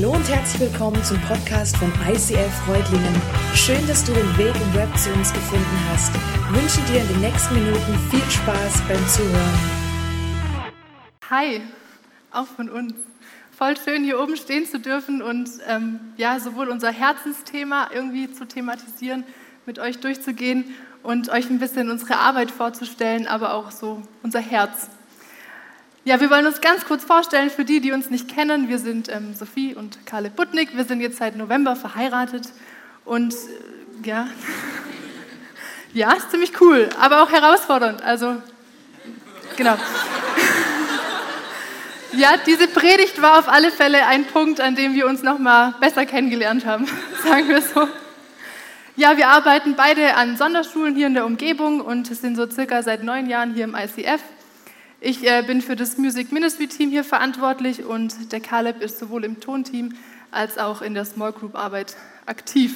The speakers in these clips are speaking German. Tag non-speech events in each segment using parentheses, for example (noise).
Hallo und herzlich willkommen zum Podcast von ICF Freudlingen. Schön, dass du den Weg im Web zu uns gefunden hast. Ich wünsche dir in den nächsten Minuten viel Spaß beim Zuhören. Hi, auch von uns. Voll schön, hier oben stehen zu dürfen und ähm, ja, sowohl unser Herzensthema irgendwie zu thematisieren, mit euch durchzugehen und euch ein bisschen unsere Arbeit vorzustellen, aber auch so unser Herz. Ja, wir wollen uns ganz kurz vorstellen für die, die uns nicht kennen. Wir sind ähm, Sophie und Karle Butnik. Wir sind jetzt seit November verheiratet und äh, ja, (laughs) ja, ist ziemlich cool, aber auch herausfordernd. Also, genau. (laughs) Ja, diese Predigt war auf alle Fälle ein Punkt, an dem wir uns noch mal besser kennengelernt haben, (laughs) sagen wir so. Ja, wir arbeiten beide an Sonderschulen hier in der Umgebung und sind so circa seit neun Jahren hier im ICF. Ich äh, bin für das Music Ministry Team hier verantwortlich und der Caleb ist sowohl im Tonteam als auch in der Small Group Arbeit aktiv.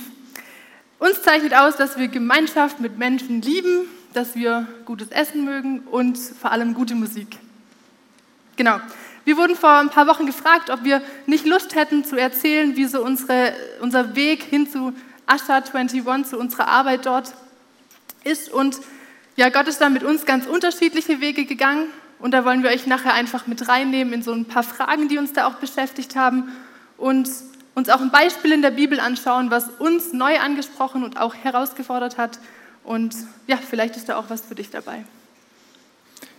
Uns zeichnet aus, dass wir Gemeinschaft mit Menschen lieben, dass wir gutes Essen mögen und vor allem gute Musik. Genau. Wir wurden vor ein paar Wochen gefragt, ob wir nicht Lust hätten zu erzählen, wie so unsere, unser Weg hin zu Asha 21, zu unserer Arbeit dort ist. Und ja, Gott ist da mit uns ganz unterschiedliche Wege gegangen. Und da wollen wir euch nachher einfach mit reinnehmen in so ein paar Fragen, die uns da auch beschäftigt haben und uns auch ein Beispiel in der Bibel anschauen, was uns neu angesprochen und auch herausgefordert hat. Und ja, vielleicht ist da auch was für dich dabei.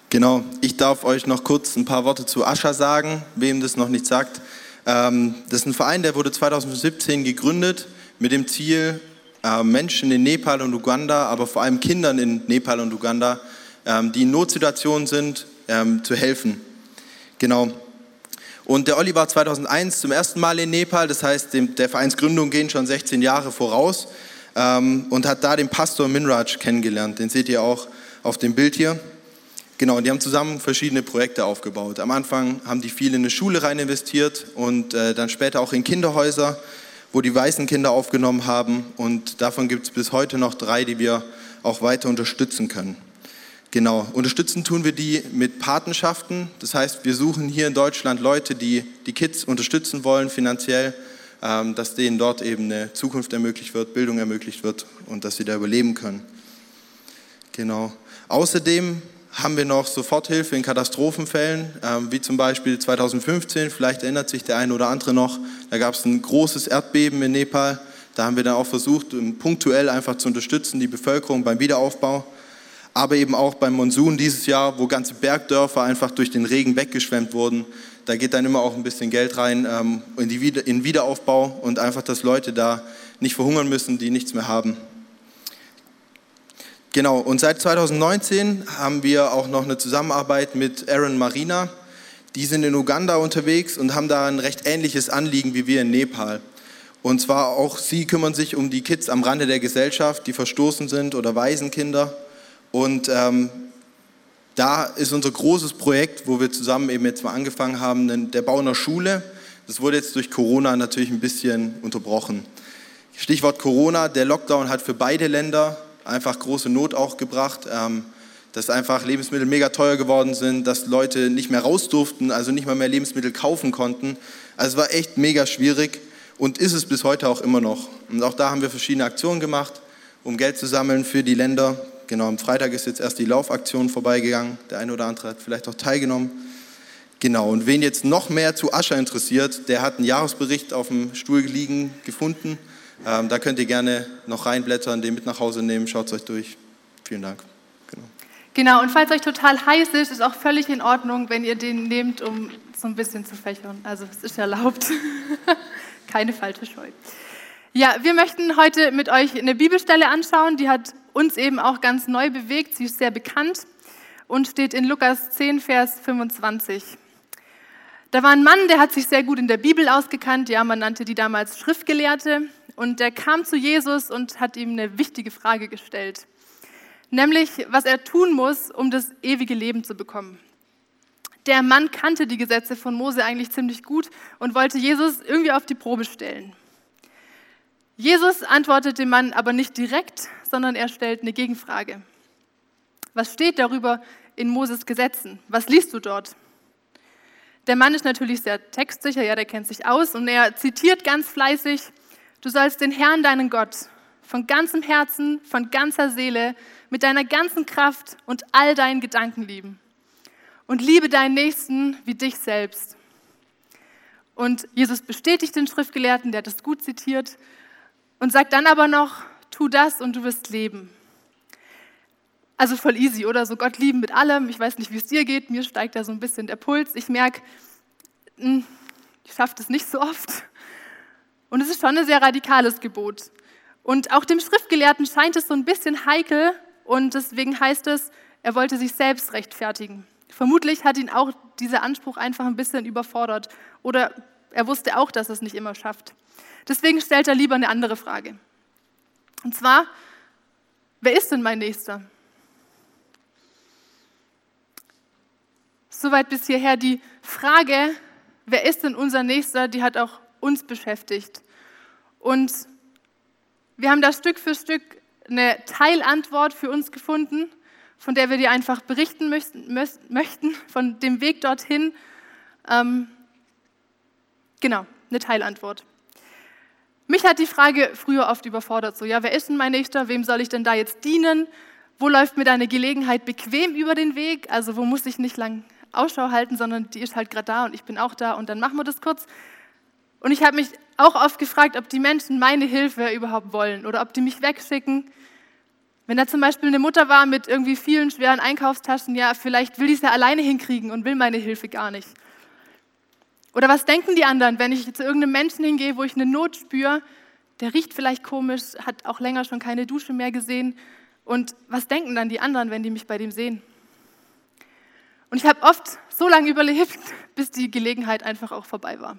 Genau, ich darf euch noch kurz ein paar Worte zu Ascha sagen, wem das noch nicht sagt. Ähm, das ist ein Verein, der wurde 2017 gegründet mit dem Ziel, äh, Menschen in Nepal und Uganda, aber vor allem Kindern in Nepal und Uganda, ähm, die in Notsituationen sind, ähm, zu helfen. Genau. Und der Olli war 2001 zum ersten Mal in Nepal, das heißt, der Vereinsgründung gehen schon 16 Jahre voraus und hat da den Pastor Minraj kennengelernt. Den seht ihr auch auf dem Bild hier. Genau, die haben zusammen verschiedene Projekte aufgebaut. Am Anfang haben die viel in eine Schule rein investiert und äh, dann später auch in Kinderhäuser, wo die weißen Kinder aufgenommen haben. Und davon gibt es bis heute noch drei, die wir auch weiter unterstützen können. Genau, unterstützen tun wir die mit Patenschaften. Das heißt, wir suchen hier in Deutschland Leute, die die Kids unterstützen wollen finanziell, ähm, dass denen dort eben eine Zukunft ermöglicht wird, Bildung ermöglicht wird und dass sie da überleben können. Genau. Außerdem haben wir noch Soforthilfe in Katastrophenfällen, ähm, wie zum Beispiel 2015, vielleicht erinnert sich der eine oder andere noch, da gab es ein großes Erdbeben in Nepal. Da haben wir dann auch versucht, punktuell einfach zu unterstützen, die Bevölkerung beim Wiederaufbau. Aber eben auch beim Monsun dieses Jahr, wo ganze Bergdörfer einfach durch den Regen weggeschwemmt wurden. Da geht dann immer auch ein bisschen Geld rein ähm, in, die in Wiederaufbau und einfach, dass Leute da nicht verhungern müssen, die nichts mehr haben. Genau, und seit 2019 haben wir auch noch eine Zusammenarbeit mit Aaron Marina. Die sind in Uganda unterwegs und haben da ein recht ähnliches Anliegen wie wir in Nepal. Und zwar auch sie kümmern sich um die Kids am Rande der Gesellschaft, die verstoßen sind oder Waisenkinder. Und ähm, da ist unser großes Projekt, wo wir zusammen eben jetzt mal angefangen haben, der Bau einer Schule. Das wurde jetzt durch Corona natürlich ein bisschen unterbrochen. Stichwort Corona, der Lockdown hat für beide Länder einfach große Not auch gebracht, ähm, dass einfach Lebensmittel mega teuer geworden sind, dass Leute nicht mehr raus durften, also nicht mal mehr Lebensmittel kaufen konnten. Also es war echt mega schwierig und ist es bis heute auch immer noch. Und auch da haben wir verschiedene Aktionen gemacht, um Geld zu sammeln für die Länder. Genau, am Freitag ist jetzt erst die Laufaktion vorbeigegangen. Der eine oder andere hat vielleicht auch teilgenommen. Genau, und wen jetzt noch mehr zu Ascher interessiert, der hat einen Jahresbericht auf dem Stuhl liegen gefunden. Ähm, da könnt ihr gerne noch reinblättern, den mit nach Hause nehmen, schaut es euch durch. Vielen Dank. Genau. genau, und falls euch total heiß ist, ist auch völlig in Ordnung, wenn ihr den nehmt, um so ein bisschen zu fächern. Also es ist erlaubt. (laughs) Keine falsche Scheu. Ja, wir möchten heute mit euch eine Bibelstelle anschauen, die hat uns eben auch ganz neu bewegt. Sie ist sehr bekannt und steht in Lukas 10, Vers 25. Da war ein Mann, der hat sich sehr gut in der Bibel ausgekannt. Ja, man nannte die damals Schriftgelehrte. Und der kam zu Jesus und hat ihm eine wichtige Frage gestellt, nämlich was er tun muss, um das ewige Leben zu bekommen. Der Mann kannte die Gesetze von Mose eigentlich ziemlich gut und wollte Jesus irgendwie auf die Probe stellen. Jesus antwortet dem Mann aber nicht direkt, sondern er stellt eine Gegenfrage. Was steht darüber in Moses Gesetzen? Was liest du dort? Der Mann ist natürlich sehr textsicher, ja, der kennt sich aus und er zitiert ganz fleißig, du sollst den Herrn, deinen Gott, von ganzem Herzen, von ganzer Seele, mit deiner ganzen Kraft und all deinen Gedanken lieben. Und liebe deinen Nächsten wie dich selbst. Und Jesus bestätigt den Schriftgelehrten, der das gut zitiert, und sagt dann aber noch, tu das und du wirst leben. Also voll easy, oder? So Gott lieben mit allem. Ich weiß nicht, wie es dir geht. Mir steigt da so ein bisschen der Puls. Ich merke, hm, ich schaffe das nicht so oft. Und es ist schon ein sehr radikales Gebot. Und auch dem Schriftgelehrten scheint es so ein bisschen heikel und deswegen heißt es, er wollte sich selbst rechtfertigen. Vermutlich hat ihn auch dieser Anspruch einfach ein bisschen überfordert oder er wusste auch, dass er es nicht immer schafft. Deswegen stellt er lieber eine andere Frage. Und zwar, wer ist denn mein Nächster? Soweit bis hierher die Frage, wer ist denn unser Nächster, die hat auch uns beschäftigt. Und wir haben da Stück für Stück eine Teilantwort für uns gefunden, von der wir dir einfach berichten möchten, von dem Weg dorthin. Ähm, genau, eine Teilantwort. Mich hat die Frage früher oft überfordert, so, ja, wer ist denn mein Nächster, wem soll ich denn da jetzt dienen, wo läuft mir deine Gelegenheit bequem über den Weg, also wo muss ich nicht lang Ausschau halten, sondern die ist halt gerade da und ich bin auch da und dann machen wir das kurz. Und ich habe mich auch oft gefragt, ob die Menschen meine Hilfe überhaupt wollen oder ob die mich wegschicken. Wenn da zum Beispiel eine Mutter war mit irgendwie vielen schweren Einkaufstaschen, ja, vielleicht will ich es ja alleine hinkriegen und will meine Hilfe gar nicht. Oder was denken die anderen, wenn ich zu irgendeinem Menschen hingehe, wo ich eine Not spüre, der riecht vielleicht komisch, hat auch länger schon keine Dusche mehr gesehen. Und was denken dann die anderen, wenn die mich bei dem sehen? Und ich habe oft so lange überlebt, (laughs) bis die Gelegenheit einfach auch vorbei war.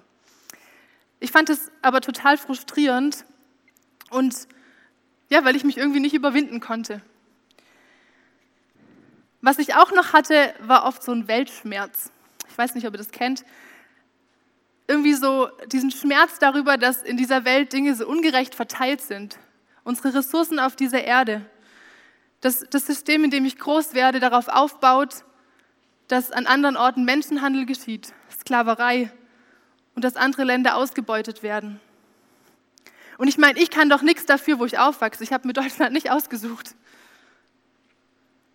Ich fand es aber total frustrierend und ja, weil ich mich irgendwie nicht überwinden konnte. Was ich auch noch hatte, war oft so ein Weltschmerz. Ich weiß nicht, ob ihr das kennt. Irgendwie so diesen Schmerz darüber, dass in dieser Welt Dinge so ungerecht verteilt sind. Unsere Ressourcen auf dieser Erde. Dass das System, in dem ich groß werde, darauf aufbaut, dass an anderen Orten Menschenhandel geschieht, Sklaverei, und dass andere Länder ausgebeutet werden. Und ich meine, ich kann doch nichts dafür, wo ich aufwachse. Ich habe mir Deutschland nicht ausgesucht.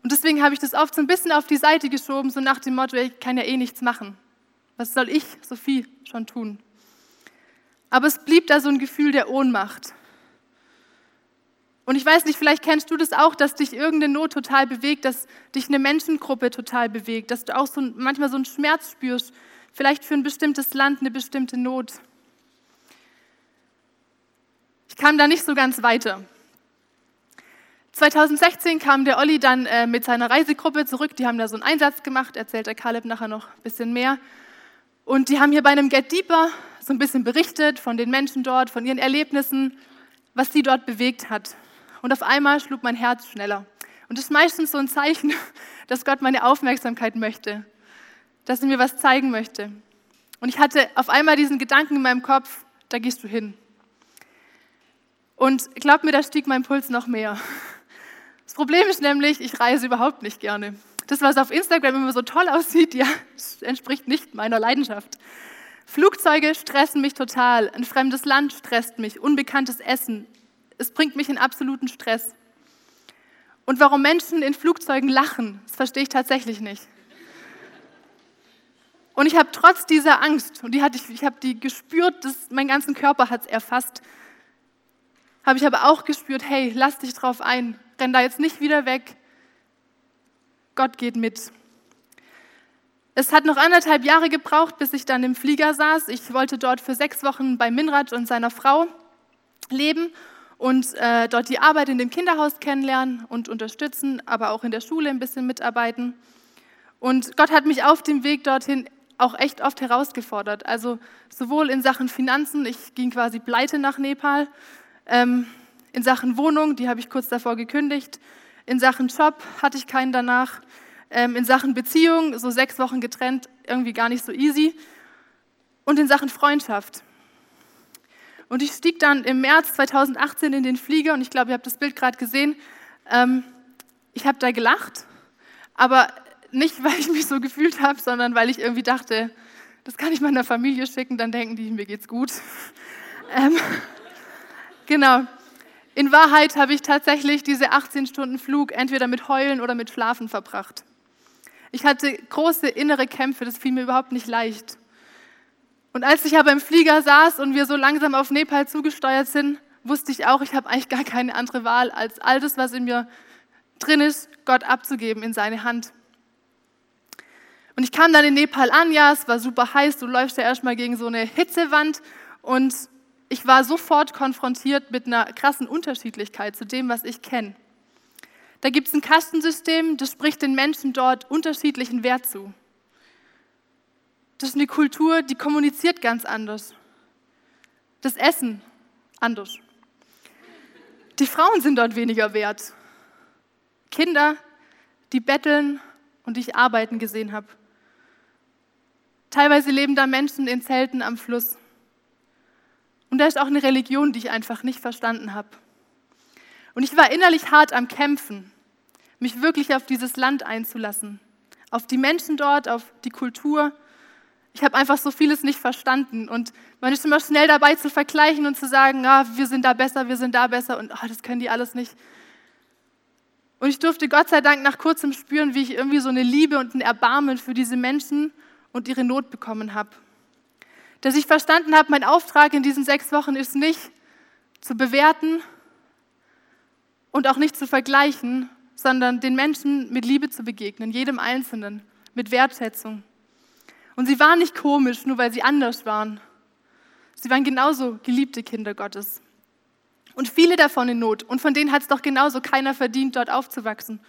Und deswegen habe ich das oft so ein bisschen auf die Seite geschoben, so nach dem Motto, ich kann ja eh nichts machen. Was soll ich, Sophie, schon tun? Aber es blieb da so ein Gefühl der Ohnmacht. Und ich weiß nicht, vielleicht kennst du das auch, dass dich irgendeine Not total bewegt, dass dich eine Menschengruppe total bewegt, dass du auch so manchmal so einen Schmerz spürst, vielleicht für ein bestimmtes Land eine bestimmte Not. Ich kam da nicht so ganz weiter. 2016 kam der Olli dann äh, mit seiner Reisegruppe zurück. Die haben da so einen Einsatz gemacht, erzählt der Caleb nachher noch ein bisschen mehr. Und die haben hier bei einem Get Deeper so ein bisschen berichtet von den Menschen dort, von ihren Erlebnissen, was sie dort bewegt hat. Und auf einmal schlug mein Herz schneller. Und das ist meistens so ein Zeichen, (laughs) dass Gott meine Aufmerksamkeit möchte dass er mir was zeigen möchte. Und ich hatte auf einmal diesen Gedanken in meinem Kopf, da gehst du hin. Und glaub mir, da stieg mein Puls noch mehr. (laughs) Das Problem ist nämlich, ich reise überhaupt nicht gerne. Das, was auf Instagram immer so toll aussieht, ja, entspricht nicht meiner Leidenschaft. Flugzeuge stressen mich total, ein fremdes Land stresst mich, unbekanntes Essen. Es bringt mich in absoluten Stress. Und warum Menschen in Flugzeugen lachen, das verstehe ich tatsächlich nicht. Und ich habe trotz dieser Angst, und die hatte ich, ich habe die gespürt, dass mein ganzen Körper hat es erfasst, habe ich aber auch gespürt, hey, lass dich drauf ein, renn da jetzt nicht wieder weg. Gott geht mit. Es hat noch anderthalb Jahre gebraucht, bis ich dann im Flieger saß. Ich wollte dort für sechs Wochen bei Minraj und seiner Frau leben und äh, dort die Arbeit in dem Kinderhaus kennenlernen und unterstützen, aber auch in der Schule ein bisschen mitarbeiten. Und Gott hat mich auf dem Weg dorthin auch echt oft herausgefordert. Also sowohl in Sachen Finanzen, ich ging quasi pleite nach Nepal, ähm, in Sachen Wohnung, die habe ich kurz davor gekündigt, in Sachen Job hatte ich keinen danach, ähm, in Sachen Beziehung, so sechs Wochen getrennt, irgendwie gar nicht so easy und in Sachen Freundschaft. Und ich stieg dann im März 2018 in den Flieger und ich glaube, ihr habt das Bild gerade gesehen. Ähm, ich habe da gelacht, aber nicht, (laughs) weil ich mich so gefühlt habe, sondern weil ich irgendwie dachte, Das kann ich meiner Familie schicken, dann denken die, mir geht's gut. (laughs) ähm, genau. In Wahrheit habe ich tatsächlich diese 18 Stunden Flug entweder mit Heulen oder mit Schlafen verbracht. Ich hatte große innere Kämpfe, das fiel mir überhaupt nicht leicht. Und als ich aber im Flieger saß und wir so langsam auf Nepal zugesteuert sind, wusste ich auch, ich habe eigentlich gar keine andere Wahl, als all das, was in mir drin ist, Gott abzugeben in seine Hand. Und ich kam dann in Nepal an, ja, es war super heiß, du läufst ja erstmal gegen so eine Hitzewand und ich war sofort konfrontiert mit einer krassen Unterschiedlichkeit zu dem, was ich kenne. Da gibt es ein Kastensystem, das spricht den Menschen dort unterschiedlichen Wert zu. Das ist eine Kultur, die kommuniziert ganz anders. Das Essen anders. Die Frauen sind dort weniger wert. Kinder, die betteln und die ich arbeiten gesehen habe. Teilweise leben da Menschen in Zelten am Fluss. Und da ist auch eine Religion, die ich einfach nicht verstanden habe. Und ich war innerlich hart am Kämpfen, mich wirklich auf dieses Land einzulassen, auf die Menschen dort, auf die Kultur. Ich habe einfach so vieles nicht verstanden und man ist immer schnell dabei zu vergleichen und zu sagen, ah, wir sind da besser, wir sind da besser und oh, das können die alles nicht. Und ich durfte Gott sei Dank nach kurzem spüren, wie ich irgendwie so eine Liebe und ein Erbarmen für diese Menschen und ihre Not bekommen habe. Dass ich verstanden habe, mein Auftrag in diesen sechs Wochen ist nicht zu bewerten und auch nicht zu vergleichen, sondern den Menschen mit Liebe zu begegnen, jedem Einzelnen, mit Wertschätzung. Und sie waren nicht komisch, nur weil sie anders waren. Sie waren genauso geliebte Kinder Gottes. Und viele davon in Not. Und von denen hat es doch genauso keiner verdient, dort aufzuwachsen.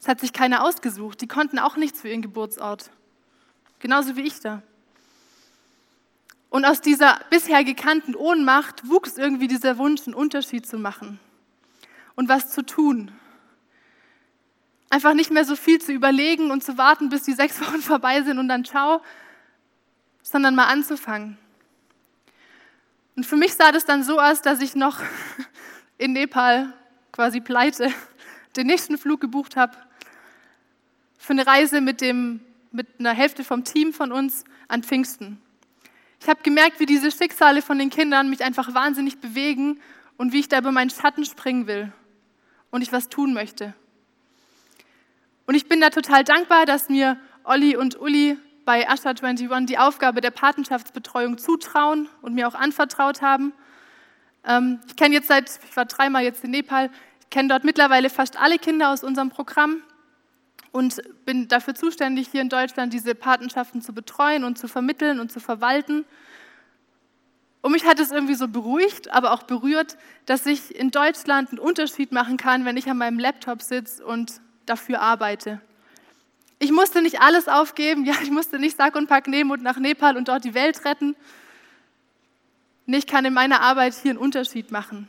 Es hat sich keiner ausgesucht. Die konnten auch nichts für ihren Geburtsort. Genauso wie ich da. Und aus dieser bisher gekannten Ohnmacht wuchs irgendwie dieser Wunsch, einen Unterschied zu machen und was zu tun. Einfach nicht mehr so viel zu überlegen und zu warten, bis die sechs (laughs) Wochen vorbei sind und dann ciao, sondern mal anzufangen. Und für mich sah das dann so aus, dass ich noch (laughs) in Nepal quasi pleite (laughs) den nächsten Flug gebucht habe für eine Reise mit, dem, mit einer Hälfte vom Team von uns an Pfingsten. Ich habe gemerkt, wie diese Schicksale von den Kindern mich einfach wahnsinnig bewegen und wie ich da über meinen Schatten springen will und ich was tun möchte. Und ich bin da total dankbar, dass mir Olli und Uli bei Asha 21 die Aufgabe der Patenschaftsbetreuung zutrauen und mir auch anvertraut haben. Ähm, ich kenne jetzt seit, ich war dreimal jetzt in Nepal, ich kenne dort mittlerweile fast alle Kinder aus unserem Programm und bin dafür zuständig, hier in Deutschland diese Patenschaften zu betreuen und zu vermitteln und zu verwalten. Und mich hat es irgendwie so beruhigt, aber auch berührt, dass ich in Deutschland einen Unterschied machen kann, wenn ich an meinem Laptop sitze und dafür arbeite. Ich musste nicht alles aufgeben, (laughs) ja, ich musste nicht Sack und Pack nehmen und nach Nepal und dort die Welt retten. Ich kann in meiner Arbeit hier einen Unterschied machen.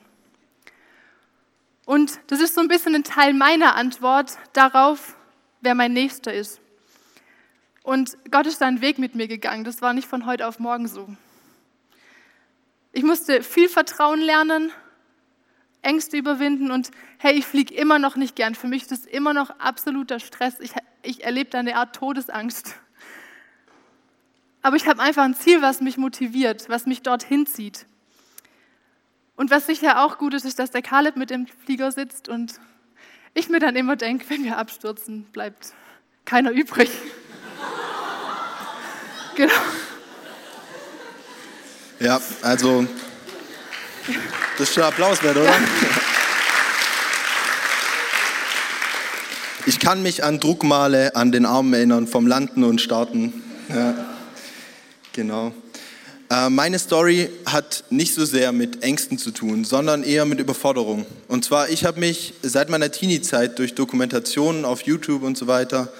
Und das ist so ein bisschen ein Teil meiner Antwort darauf, wer mein Nächster ist. Und Gott ist da einen Weg mit mir gegangen. Das war nicht von heute auf morgen so. Ich musste viel Vertrauen lernen, Ängste überwinden und hey, ich fliege immer noch nicht gern. Für mich ist das immer noch absoluter Stress. Ich, ich erlebe da eine Art Todesangst. Aber ich habe einfach ein Ziel, was mich motiviert, was mich dorthin zieht. Und was sicher auch gut ist, ist, dass der Kaleb mit im Flieger sitzt und ich mir dann immer denke, wenn wir abstürzen, bleibt keiner übrig. (laughs) genau. Ja, also das ist schon Applaus wert, oder? Ja. Ich kann mich an Druckmale an den Armen erinnern, vom Landen und Starten. Ja, genau. Äh, meine Story hat nicht so sehr mit Ängsten zu tun, sondern eher mit Überforderung. Und zwar, ich habe mich seit meiner Teenie-Zeit durch Dokumentationen auf YouTube und so weiter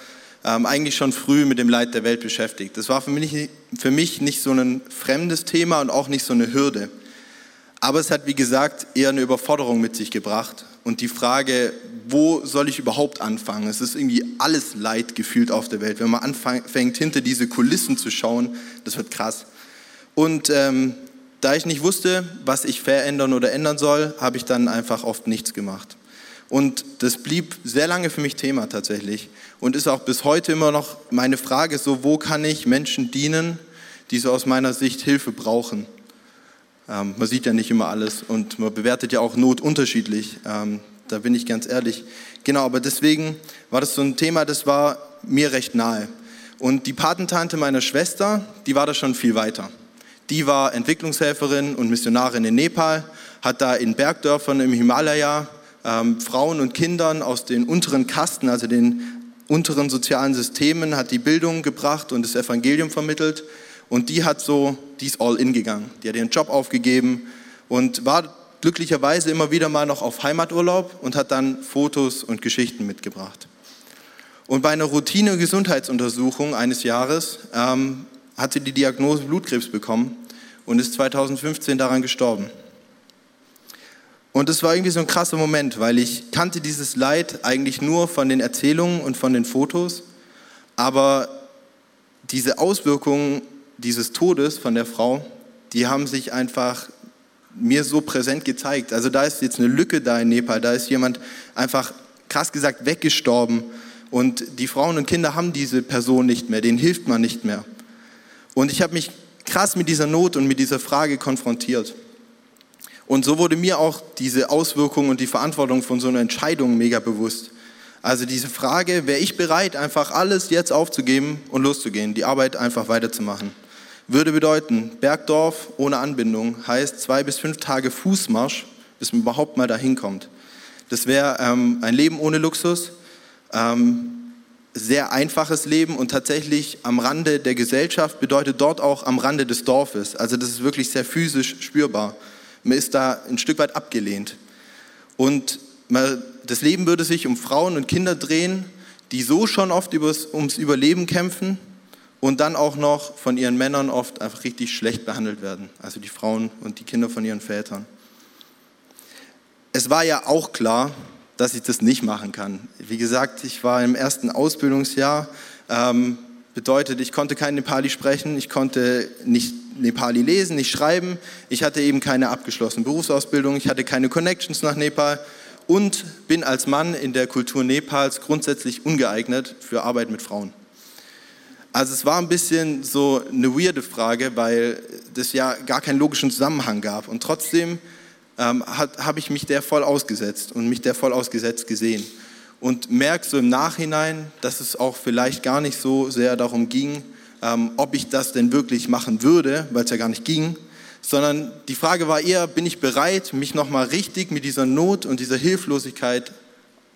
ähm, eigentlich schon früh mit dem Leid der Welt beschäftigt. Das war für mich, für mich nicht so ein fremdes Thema und auch nicht so eine Hürde. Aber es hat, wie gesagt, eher eine Überforderung mit sich gebracht. Und die Frage, wo soll ich überhaupt anfangen? Es ist irgendwie alles Leid gefühlt auf der Welt. Wenn man anfängt, hinter diese Kulissen zu schauen, das wird krass. Und ähm, da ich nicht wusste, was ich verändern oder ändern soll, habe ich dann einfach oft nichts gemacht. Und das blieb sehr lange für mich Thema tatsächlich und ist auch bis heute immer noch meine Frage, so wo kann ich Menschen dienen, die so aus meiner Sicht Hilfe brauchen. Ähm, man sieht ja nicht immer alles und man bewertet ja auch Not unterschiedlich. Ähm, da bin ich ganz ehrlich. Genau, aber deswegen war das so ein Thema, das war mir recht nahe. Und die Patentante meiner Schwester, die war da schon viel weiter. Die war Entwicklungshelferin und Missionarin in Nepal, hat da in Bergdörfern im Himalaya ähm, Frauen und Kindern aus den unteren Kasten, also den unteren sozialen Systemen, hat die Bildung gebracht und das Evangelium vermittelt. Und die hat so, die ist all in gegangen. Die hat ihren Job aufgegeben und war glücklicherweise immer wieder mal noch auf Heimaturlaub und hat dann Fotos und Geschichten mitgebracht. Und bei einer Routine-Gesundheitsuntersuchung eines Jahres ähm, hat sie die Diagnose Blutkrebs bekommen und ist 2015 daran gestorben. Und es war irgendwie so ein krasser Moment, weil ich kannte dieses Leid eigentlich nur von den Erzählungen und von den Fotos, aber diese Auswirkungen dieses Todes von der Frau, die haben sich einfach mir so präsent gezeigt. Also da ist jetzt eine Lücke da in Nepal, da ist jemand einfach krass gesagt weggestorben und die Frauen und Kinder haben diese Person nicht mehr, denen hilft man nicht mehr. Und ich habe mich krass mit dieser Not und mit dieser Frage konfrontiert. Und so wurde mir auch diese Auswirkungen und die Verantwortung von so einer Entscheidung mega bewusst. Also diese Frage, wäre ich bereit, einfach alles jetzt aufzugeben und loszugehen, die Arbeit einfach weiterzumachen? Würde bedeuten, Bergdorf ohne Anbindung heißt zwei bis fünf Tage Fußmarsch, bis man überhaupt mal dahin kommt. Das wäre ähm, ein Leben ohne Luxus, ähm, sehr einfaches Leben und tatsächlich am Rande der Gesellschaft bedeutet dort auch am Rande des Dorfes. Also das ist wirklich sehr physisch spürbar. Man ist da ein Stück weit abgelehnt. Und man, das Leben würde sich um Frauen und Kinder drehen, die so schon oft übers, ums Überleben kämpfen und dann auch noch von ihren Männern oft einfach richtig schlecht behandelt werden. Also die Frauen und die Kinder von ihren Vätern. Es war ja auch klar, dass ich das nicht machen kann. Wie gesagt, ich war im ersten Ausbildungsjahr. Ähm, bedeutet, ich konnte kein Nepali sprechen, ich konnte nicht Nepali lesen, nicht schreiben. Ich hatte eben keine abgeschlossene Berufsausbildung, ich hatte keine Connections nach Nepal und bin als Mann in der Kultur Nepals grundsätzlich ungeeignet für Arbeit mit Frauen. Also es war ein bisschen so eine weirde Frage, weil das ja gar keinen logischen Zusammenhang gab. Und trotzdem ähm, habe ich mich der voll ausgesetzt und mich der voll ausgesetzt gesehen. Und merke so im Nachhinein, dass es auch vielleicht gar nicht so sehr darum ging, ähm, ob ich das denn wirklich machen würde, weil es ja gar nicht ging, sondern die Frage war eher, bin ich bereit, mich nochmal richtig mit dieser Not und dieser Hilflosigkeit,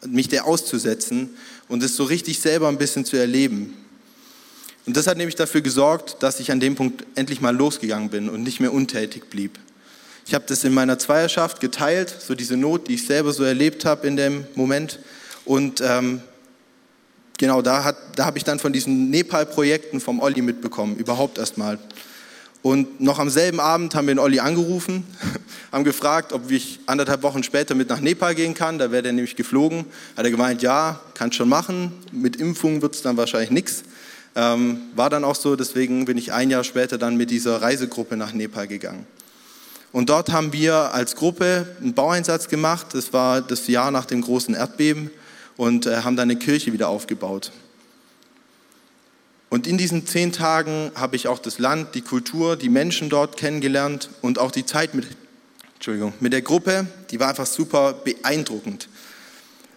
mich der auszusetzen und es so richtig selber ein bisschen zu erleben. Und das hat nämlich dafür gesorgt, dass ich an dem Punkt endlich mal losgegangen bin und nicht mehr untätig blieb. Ich habe das in meiner Zweierschaft geteilt, so diese Not, die ich selber so erlebt habe in dem Moment. Und ähm, genau, da, da habe ich dann von diesen Nepal-Projekten vom Olli mitbekommen, überhaupt erstmal. Und noch am selben Abend haben wir den Olli angerufen, (laughs) haben gefragt, ob ich anderthalb Wochen später mit nach Nepal gehen kann. Da wäre der nämlich geflogen. Hat er gemeint, ja, kann schon machen. Mit Impfung wird es dann wahrscheinlich nichts. Ähm, war dann auch so, deswegen bin ich ein Jahr später dann mit dieser Reisegruppe nach Nepal gegangen. Und dort haben wir als Gruppe einen Baueinsatz gemacht. Das war das Jahr nach dem großen Erdbeben und äh, haben dann eine Kirche wieder aufgebaut. Und in diesen zehn Tagen habe ich auch das Land, die Kultur, die Menschen dort kennengelernt und auch die Zeit mit, Entschuldigung, mit der Gruppe, die war einfach super beeindruckend.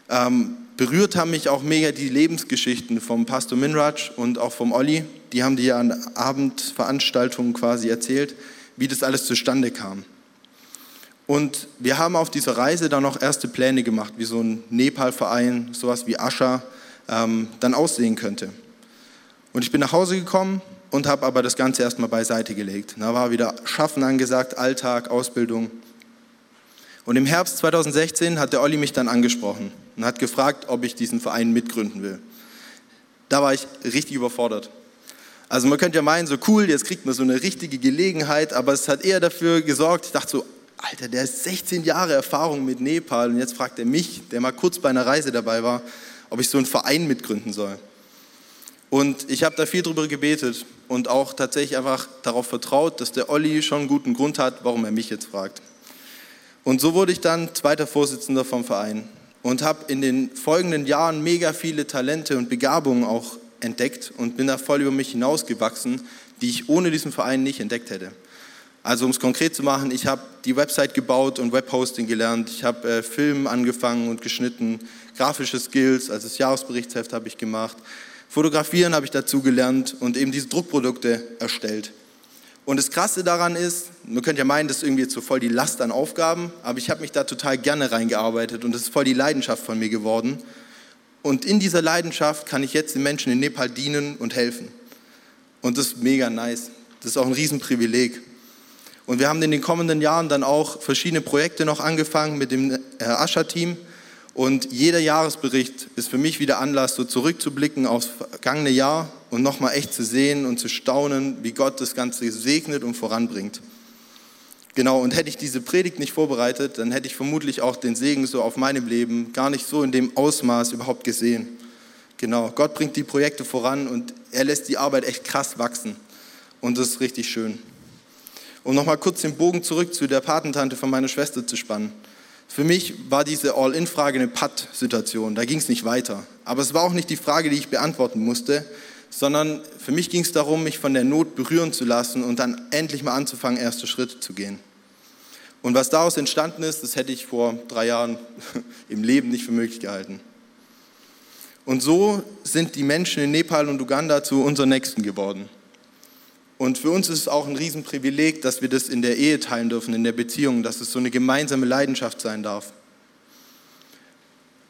Ähm, berührt haben mich auch mega die Lebensgeschichten vom Pastor Minraj und auch vom Olli. Die haben die ja an Abendveranstaltungen quasi erzählt, wie das alles zustande kam. Und wir haben auf dieser Reise dann noch erste Pläne gemacht, wie so ein Nepal-Verein, sowas wie Ascha, ähm, dann aussehen könnte. Und ich bin nach Hause gekommen und habe aber das Ganze erstmal beiseite gelegt. Da war wieder Schaffen angesagt, Alltag, Ausbildung. Und im Herbst 2016 hat der Olli mich dann angesprochen und hat gefragt, ob ich diesen Verein mitgründen will. Da war ich richtig überfordert. Also man könnte ja meinen, so cool, jetzt kriegt man so eine richtige Gelegenheit, aber es hat eher dafür gesorgt, ich dachte so, Alter, der hat 16 Jahre Erfahrung mit Nepal und jetzt fragt er mich, der mal kurz bei einer Reise dabei war, ob ich so einen Verein mitgründen soll. Und ich habe da viel drüber gebetet und auch tatsächlich einfach darauf vertraut, dass der Olli schon einen guten Grund hat, warum er mich jetzt fragt. Und so wurde ich dann zweiter Vorsitzender vom Verein und habe in den folgenden Jahren mega viele Talente und Begabungen auch entdeckt und bin da voll über mich hinausgewachsen, die ich ohne diesen Verein nicht entdeckt hätte. Also um es konkret zu machen, ich habe die Website gebaut und Webhosting gelernt, ich habe äh, Film angefangen und geschnitten, grafische Skills, also das Jahresberichtsheft habe ich gemacht, Fotografieren habe ich dazu gelernt und eben diese Druckprodukte erstellt. Und das Krasse daran ist, man könnte ja meinen, das ist irgendwie jetzt so voll die Last an Aufgaben, aber ich habe mich da total gerne reingearbeitet und das ist voll die Leidenschaft von mir geworden. Und in dieser Leidenschaft kann ich jetzt den Menschen in Nepal dienen und helfen. Und das ist mega nice. Das ist auch ein Riesenprivileg. Und wir haben in den kommenden Jahren dann auch verschiedene Projekte noch angefangen mit dem Ascher-Team. Und jeder Jahresbericht ist für mich wieder Anlass, so zurückzublicken aufs vergangene Jahr und nochmal echt zu sehen und zu staunen, wie Gott das Ganze segnet und voranbringt. Genau, und hätte ich diese Predigt nicht vorbereitet, dann hätte ich vermutlich auch den Segen so auf meinem Leben gar nicht so in dem Ausmaß überhaupt gesehen. Genau, Gott bringt die Projekte voran und er lässt die Arbeit echt krass wachsen. Und das ist richtig schön. Um nochmal kurz den Bogen zurück zu der Patentante von meiner Schwester zu spannen. Für mich war diese All-In-Frage eine Patt-Situation, da ging es nicht weiter. Aber es war auch nicht die Frage, die ich beantworten musste, sondern für mich ging es darum, mich von der Not berühren zu lassen und dann endlich mal anzufangen, erste Schritte zu gehen. Und was daraus entstanden ist, das hätte ich vor drei Jahren (laughs) im Leben nicht für möglich gehalten. Und so sind die Menschen in Nepal und Uganda zu unseren Nächsten geworden. Und für uns ist es auch ein Riesenprivileg, dass wir das in der Ehe teilen dürfen, in der Beziehung, dass es so eine gemeinsame Leidenschaft sein darf.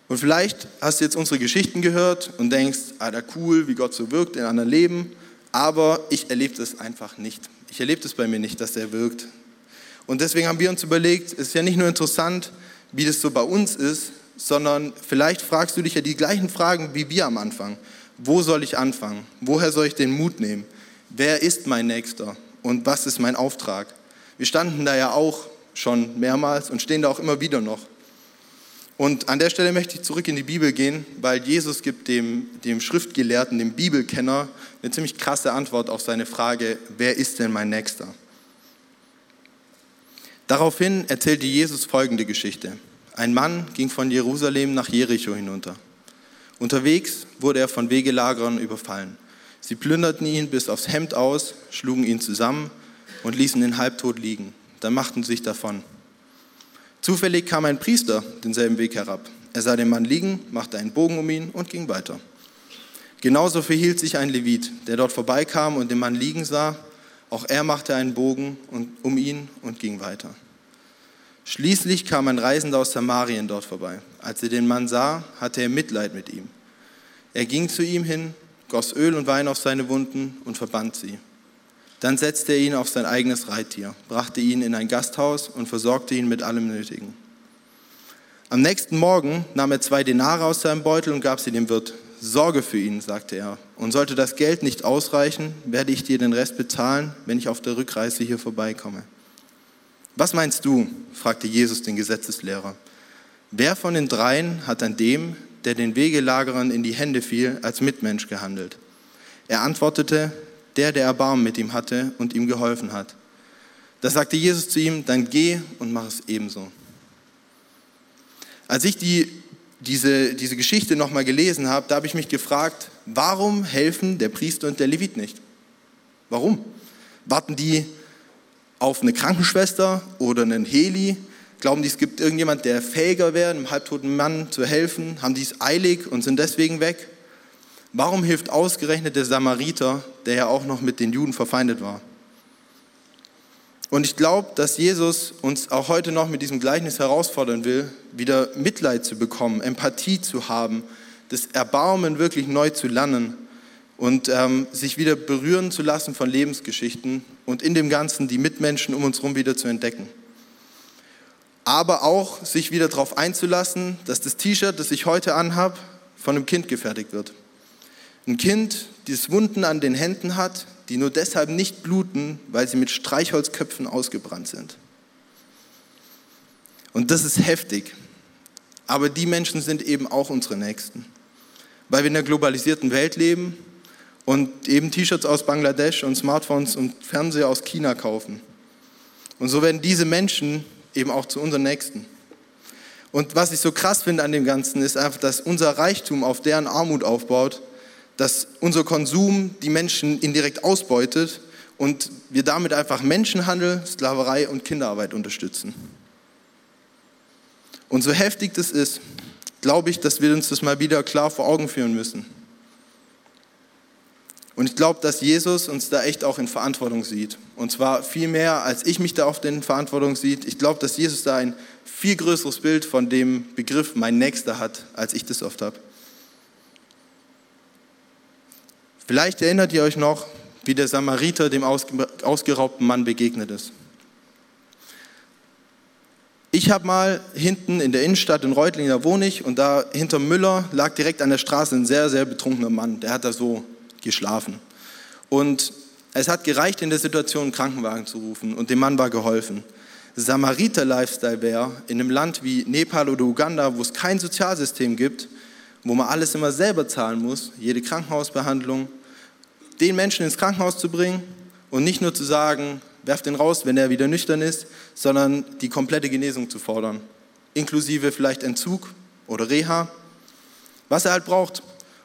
Und vielleicht hast du jetzt unsere Geschichten gehört und denkst, ah, da cool, wie Gott so wirkt in anderen Leben, aber ich erlebe das einfach nicht. Ich erlebe das bei mir nicht, dass er wirkt. Und deswegen haben wir uns überlegt, es ist ja nicht nur interessant, wie das so bei uns ist, sondern vielleicht fragst du dich ja die gleichen Fragen wie wir am Anfang. Wo soll ich anfangen? Woher soll ich den Mut nehmen? wer ist mein Nächster und was ist mein Auftrag? Wir standen da ja auch schon mehrmals und stehen da auch immer wieder noch. Und an der Stelle möchte ich zurück in die Bibel gehen, weil Jesus gibt dem, dem Schriftgelehrten, dem Bibelkenner, eine ziemlich krasse Antwort auf seine Frage, wer ist denn mein Nächster? Daraufhin erzählte Jesus folgende Geschichte. Ein Mann ging von Jerusalem nach Jericho hinunter. Unterwegs wurde er von Wegelagerern überfallen. Sie plünderten ihn bis aufs Hemd aus, schlugen ihn zusammen und ließen ihn halbtot liegen. Dann machten sie sich davon. Zufällig kam ein Priester denselben Weg herab. Er sah den Mann liegen, machte einen Bogen um ihn und ging weiter. Genauso verhielt sich ein Levit, der dort vorbeikam und den Mann liegen sah. Auch er machte einen Bogen um ihn und ging weiter. Schließlich kam ein Reisender aus Samarien dort vorbei. Als er den Mann sah, hatte er Mitleid mit ihm. Er ging zu ihm hin, goss Öl und Wein auf seine Wunden und verband sie. Dann setzte er ihn auf sein eigenes Reittier, brachte ihn in ein Gasthaus und versorgte ihn mit allem Nötigen. Am nächsten Morgen nahm er zwei Denare aus seinem Beutel und gab sie dem Wirt. Sorge für ihn, sagte er, und sollte das Geld nicht ausreichen, werde ich dir den Rest bezahlen, wenn ich auf der Rückreise hier vorbeikomme. Was meinst du? fragte Jesus den Gesetzeslehrer. Wer von den dreien hat an dem, der den Wegelagerern in die Hände fiel, als Mitmensch gehandelt. Er antwortete, der, der Erbarmen mit ihm hatte und ihm geholfen hat. Da sagte Jesus zu ihm, dann geh und mach es ebenso. Als ich die, diese, diese Geschichte nochmal gelesen habe, da habe ich mich gefragt, warum helfen der Priester und der Levit nicht? Warum? Warten die auf eine Krankenschwester oder einen Heli Glauben die, es gibt irgendjemand, der fähiger wäre, einem halbtoten Mann zu helfen? Haben die es eilig und sind deswegen weg? Warum hilft ausgerechnet der Samariter, der ja auch noch mit den Juden verfeindet war? Und ich glaube, dass Jesus uns auch heute noch mit diesem Gleichnis herausfordern will, wieder Mitleid zu bekommen, Empathie zu haben, das Erbarmen wirklich neu zu lernen und ähm, sich wieder berühren zu lassen von Lebensgeschichten und in dem Ganzen die Mitmenschen um uns herum wieder zu entdecken aber auch sich wieder darauf einzulassen, dass das T-Shirt, das ich heute anhabe, von einem Kind gefertigt wird. Ein Kind, das Wunden an den Händen hat, die nur deshalb nicht bluten, weil sie mit Streichholzköpfen ausgebrannt sind. Und das ist heftig. Aber die Menschen sind eben auch unsere Nächsten. Weil wir in einer globalisierten Welt leben und eben T-Shirts aus Bangladesch und Smartphones und Fernseher aus China kaufen. Und so werden diese Menschen eben auch zu unseren Nächsten. Und was ich so krass finde an dem Ganzen, ist einfach, dass unser Reichtum auf deren Armut aufbaut, dass unser Konsum die Menschen indirekt ausbeutet und wir damit einfach Menschenhandel, Sklaverei und Kinderarbeit unterstützen. Und so heftig das ist, glaube ich, dass wir uns das mal wieder klar vor Augen führen müssen. Und ich glaube, dass Jesus uns da echt auch in Verantwortung sieht. Und zwar viel mehr, als ich mich da oft in Verantwortung sieht. Ich glaube, dass Jesus da ein viel größeres Bild von dem Begriff mein Nächster hat, als ich das oft habe. Vielleicht erinnert ihr euch noch, wie der Samariter dem ausgeraubten Mann begegnet ist. Ich habe mal hinten in der Innenstadt in Reutlingen, da wohne ich, und da hinter Müller lag direkt an der Straße ein sehr, sehr betrunkener Mann. Der hat da so geschlafen. Und es hat gereicht, in der Situation einen Krankenwagen zu rufen und dem Mann war geholfen. Samariter-Lifestyle wäre in einem Land wie Nepal oder Uganda, wo es kein Sozialsystem gibt, wo man alles immer selber zahlen muss, jede Krankenhausbehandlung, den Menschen ins Krankenhaus zu bringen und nicht nur zu sagen, werft den raus, wenn er wieder nüchtern ist, sondern die komplette Genesung zu fordern, inklusive vielleicht Entzug oder Reha, was er halt braucht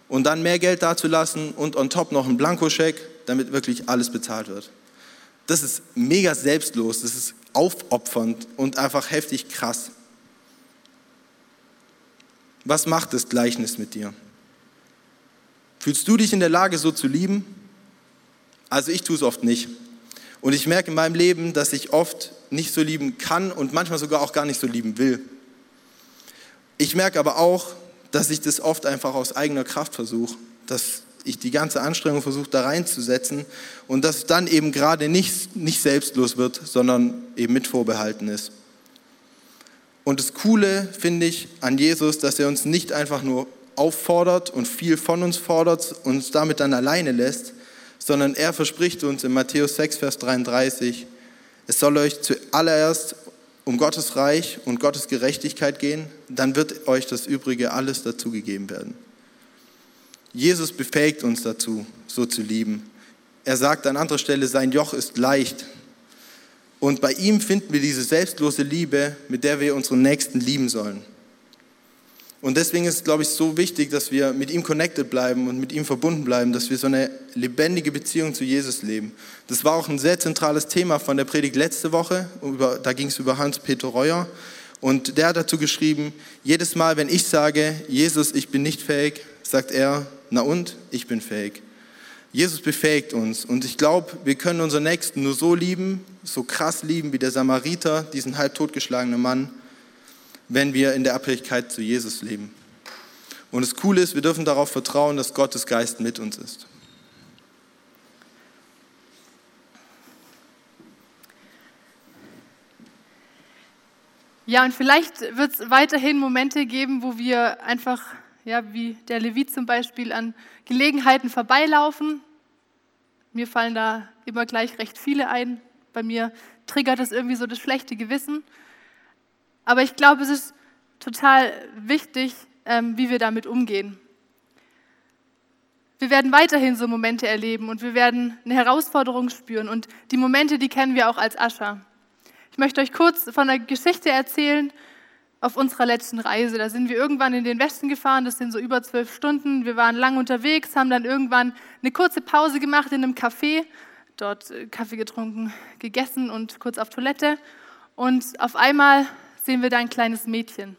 und dann mehr Geld dazulassen und on top noch einen Blankoscheck, damit wirklich alles bezahlt wird. Das ist mega selbstlos, das ist aufopfernd und einfach heftig krass. Was macht das Gleichnis mit dir? Fühlst du dich in der Lage, so zu lieben? Also ich tue es oft nicht. Und ich merke in meinem Leben, dass ich oft nicht so lieben kann und manchmal sogar auch gar nicht so lieben will. Ich merke aber auch, dass ich das oft einfach aus eigener Kraft versuche, dass ich die ganze Anstrengung versuche, da reinzusetzen und dass es dann eben gerade nicht, nicht selbstlos wird, sondern eben mit vorbehalten ist. Und das Coole finde ich an Jesus, dass er uns nicht einfach nur auffordert und viel von uns fordert und uns damit dann alleine lässt, sondern er verspricht uns in Matthäus 6, Vers 33, es soll euch zuallererst um Gottes Reich und Gottes Gerechtigkeit gehen, dann wird euch das Übrige alles dazugegeben werden. Jesus befähigt uns dazu, so zu lieben. Er sagt an anderer Stelle, sein Joch ist leicht. Und bei ihm finden wir diese selbstlose Liebe, mit der wir unseren Nächsten lieben sollen. Und deswegen ist es, glaube ich, so wichtig, dass wir mit ihm connected bleiben und mit ihm verbunden bleiben, dass wir so eine lebendige Beziehung zu Jesus leben. Das war auch ein sehr zentrales Thema von der Predigt letzte Woche. da ging es über Hans-Peter Reuer. Und der hat dazu geschrieben, jedes Mal, wenn ich sage, Jesus, ich bin nicht fähig, sagt er, na und, ich bin fähig. Jesus befähigt uns. Und ich glaube, wir können unseren Nächsten nur so lieben, so krass lieben wie der Samariter, diesen halb totgeschlagenen Mann, wenn wir in der Abhängigkeit zu Jesus leben. Und das Coole ist, wir dürfen darauf vertrauen, dass Gottes Geist mit uns ist. Ja, und vielleicht wird es weiterhin Momente geben, wo wir einfach, ja, wie der Levit zum Beispiel, an Gelegenheiten vorbeilaufen. Mir fallen da immer gleich recht viele ein. Bei mir triggert das irgendwie so das schlechte Gewissen. Aber ich glaube, es ist total wichtig, ähm, wie wir damit umgehen. Wir werden weiterhin so Momente erleben und wir werden eine Herausforderung spüren. Und die Momente, die kennen wir auch als Ascher. Ich möchte euch kurz von der Geschichte erzählen auf unserer letzten Reise. Da sind wir irgendwann in den Westen gefahren, das sind so über zwölf Stunden. Wir waren lang unterwegs, haben dann irgendwann eine kurze Pause gemacht in einem Café, dort äh, Kaffee getrunken, gegessen und kurz auf Toilette. Und auf einmal sehen wir da ein kleines Mädchen,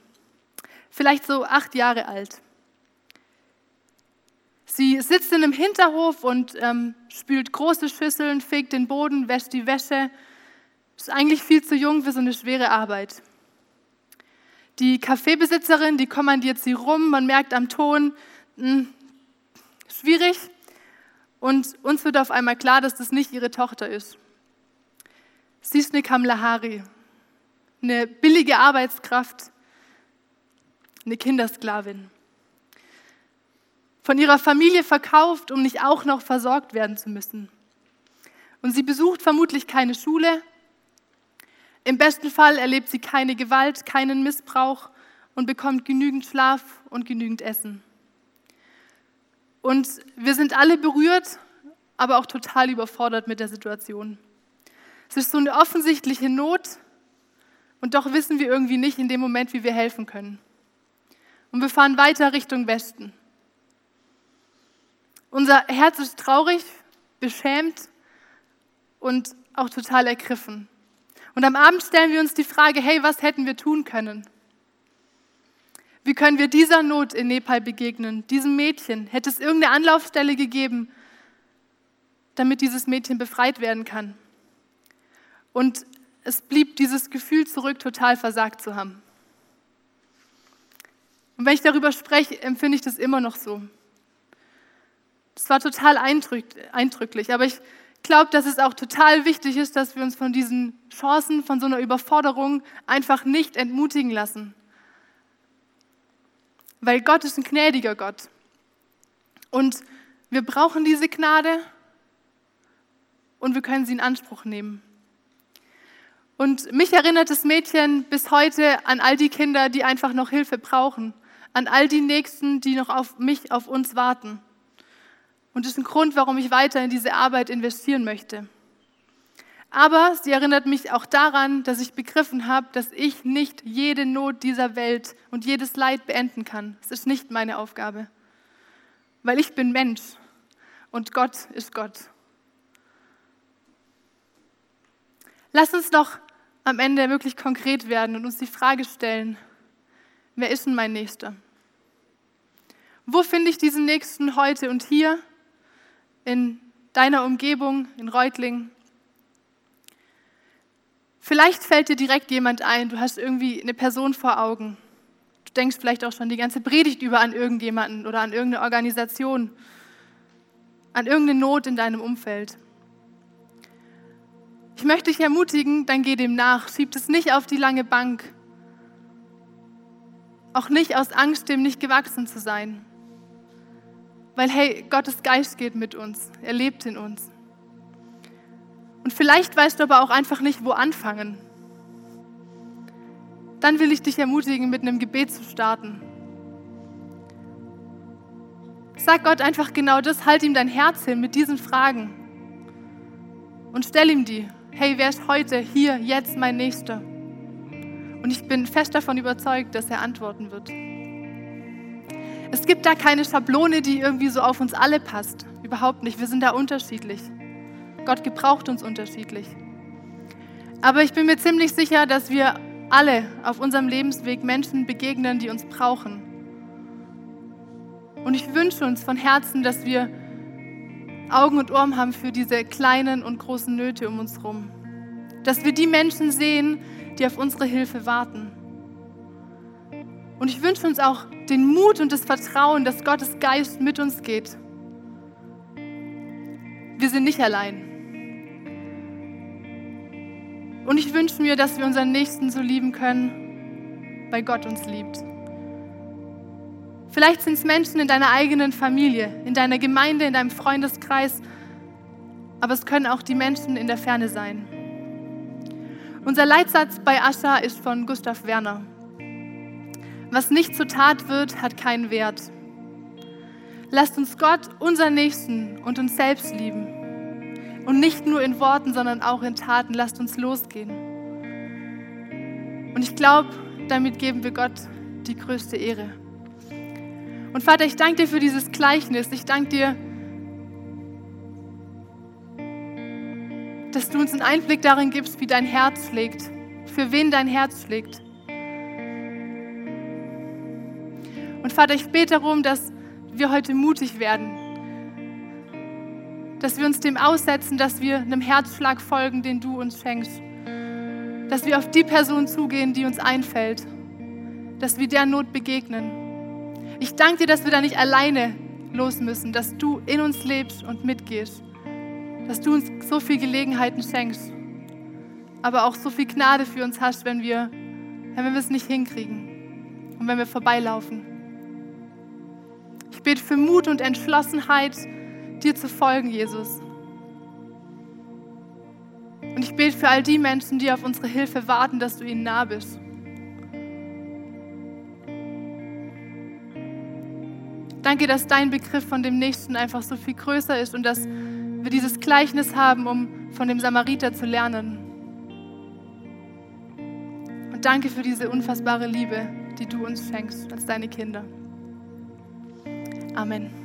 vielleicht so acht Jahre alt. Sie sitzt in einem Hinterhof und ähm, spült große Schüsseln, fegt den Boden, wäscht die Wäsche. Ist eigentlich viel zu jung für so eine schwere Arbeit. Die Kaffeebesitzerin, die kommandiert sie rum, man merkt am Ton, mh, hm, schwierig. Und uns wird auf einmal klar, dass das nicht ihre Tochter ist. Sie ist eine Kamlahari, eine billige Arbeitskraft, eine Kindersklavin. Von ihrer Familie verkauft, um nicht auch noch versorgt werden zu müssen. Und sie besucht vermutlich keine Schule. Im besten Fall erlebt sie keine Gewalt, keinen Missbrauch und bekommt genügend Schlaf und genügend Essen. Und wir sind alle berührt, aber auch total überfordert mit der Situation. Es ist so eine offensichtliche Not, und doch wissen wir irgendwie nicht in dem Moment, wie wir helfen können. Und wir fahren weiter Richtung Westen. Unser Herz ist traurig, beschämt und auch total ergriffen. Und am Abend stellen wir uns die Frage, hey, was hätten wir tun können? Wie können wir dieser Not in Nepal begegnen, diesem Mädchen? Hätte es irgendeine Anlaufstelle gegeben, damit dieses Mädchen befreit werden kann? Und es blieb dieses Gefühl zurück, total versagt zu haben. Und wenn ich darüber spreche, empfinde ich das immer noch so. Das war total eindrücklich, aber ich glaube, dass es auch total wichtig ist, dass wir uns von diesen Chancen, von so einer Überforderung einfach nicht entmutigen lassen. Weil Gott ist ein gnädiger Gott. Und wir brauchen diese Gnade und wir können sie in Anspruch nehmen. Und mich erinnert das Mädchen bis heute an all die Kinder, die einfach noch Hilfe brauchen, an all die Nächsten, die noch auf mich, auf uns warten. Und das ist ein Grund, warum ich weiter in diese Arbeit investieren möchte. Aber sie erinnert mich auch daran, dass ich begriffen habe, dass ich nicht jede Not dieser Welt und jedes Leid beenden kann. Es ist nicht meine Aufgabe, weil ich bin Mensch und Gott ist Gott. Lass uns doch am Ende wirklich konkret werden und uns die Frage stellen, wer ist denn mein Nächster? Wo finde ich diesen Nächsten heute und hier? in deiner Umgebung, in Reutlingen. Vielleicht fällt dir direkt jemand ein, du hast irgendwie eine Person vor Augen. Du denkst vielleicht auch schon die ganze Predigt über an irgendjemanden oder an irgendeine Organisation, an irgendeine Not in deinem Umfeld. Ich möchte dich ermutigen, dann geh dem nach. Schieb es nicht auf die lange Bank. Auch nicht aus Angst, dem nicht gewachsen zu sein. Weil, hey, Gottes Geist geht mit uns. Er lebt in uns. Und vielleicht weißt du aber auch einfach nicht, wo anfangen. Dann will ich dich ermutigen, mit einem Gebet zu starten. Sag Gott einfach genau das, halt ihm dein Herz hin mit diesen Fragen. Und stell ihm die. Hey, wer ist heute, hier, jetzt mein Nächster? Und ich bin fest davon überzeugt, dass er antworten wird. Es gibt da keine Schablone, die irgendwie so auf uns alle passt. Überhaupt nicht. Wir sind da unterschiedlich. Gott gebraucht uns unterschiedlich. Aber ich bin mir ziemlich sicher, dass wir alle auf unserem Lebensweg Menschen begegnen, die uns brauchen. Und ich wünsche uns von Herzen, dass wir Augen und Ohren haben für diese kleinen und großen Nöte um uns herum. Dass wir die Menschen sehen, die auf unsere Hilfe warten. Und ich wünsche uns auch den Mut und das Vertrauen, dass Gottes Geist mit uns geht. Wir sind nicht allein. Und ich wünsche mir, dass wir unseren Nächsten so lieben können, weil Gott uns liebt. Vielleicht sind es Menschen in deiner eigenen Familie, in deiner Gemeinde, in deinem Freundeskreis, aber es können auch die Menschen in der Ferne sein. Unser Leitsatz bei Ascha ist von Gustav Werner. Was nicht zur Tat wird, hat keinen Wert. Lasst uns Gott, unseren Nächsten und uns selbst lieben. Und nicht nur in Worten, sondern auch in Taten. Lasst uns losgehen. Und ich glaube, damit geben wir Gott die größte Ehre. Und Vater, ich danke dir für dieses Gleichnis. Ich danke dir, dass du uns einen Einblick darin gibst, wie dein Herz schlägt, für wen dein Herz schlägt. Und Vater, ich bete darum, dass wir heute mutig werden. Dass wir uns dem aussetzen, dass wir einem Herzschlag folgen, den du uns schenkst. Dass wir auf die Person zugehen, die uns einfällt. Dass wir der Not begegnen. Ich danke dir, dass wir da nicht alleine los müssen, dass du in uns lebst und mitgehst. Dass du uns so viele Gelegenheiten schenkst. Aber auch so viel Gnade für uns hast, wenn wir, wenn wir es nicht hinkriegen und wenn wir vorbeilaufen bete für Mut und Entschlossenheit, dir zu folgen, Jesus. Und ich bete für all die Menschen, die auf unsere Hilfe warten, dass du ihnen nah bist. Danke, dass dein Begriff von dem Nächsten einfach so viel größer ist und dass wir dieses Gleichnis haben, um von dem Samariter zu lernen. Und danke für diese unfassbare Liebe, die du uns schenkst als deine Kinder. Amen.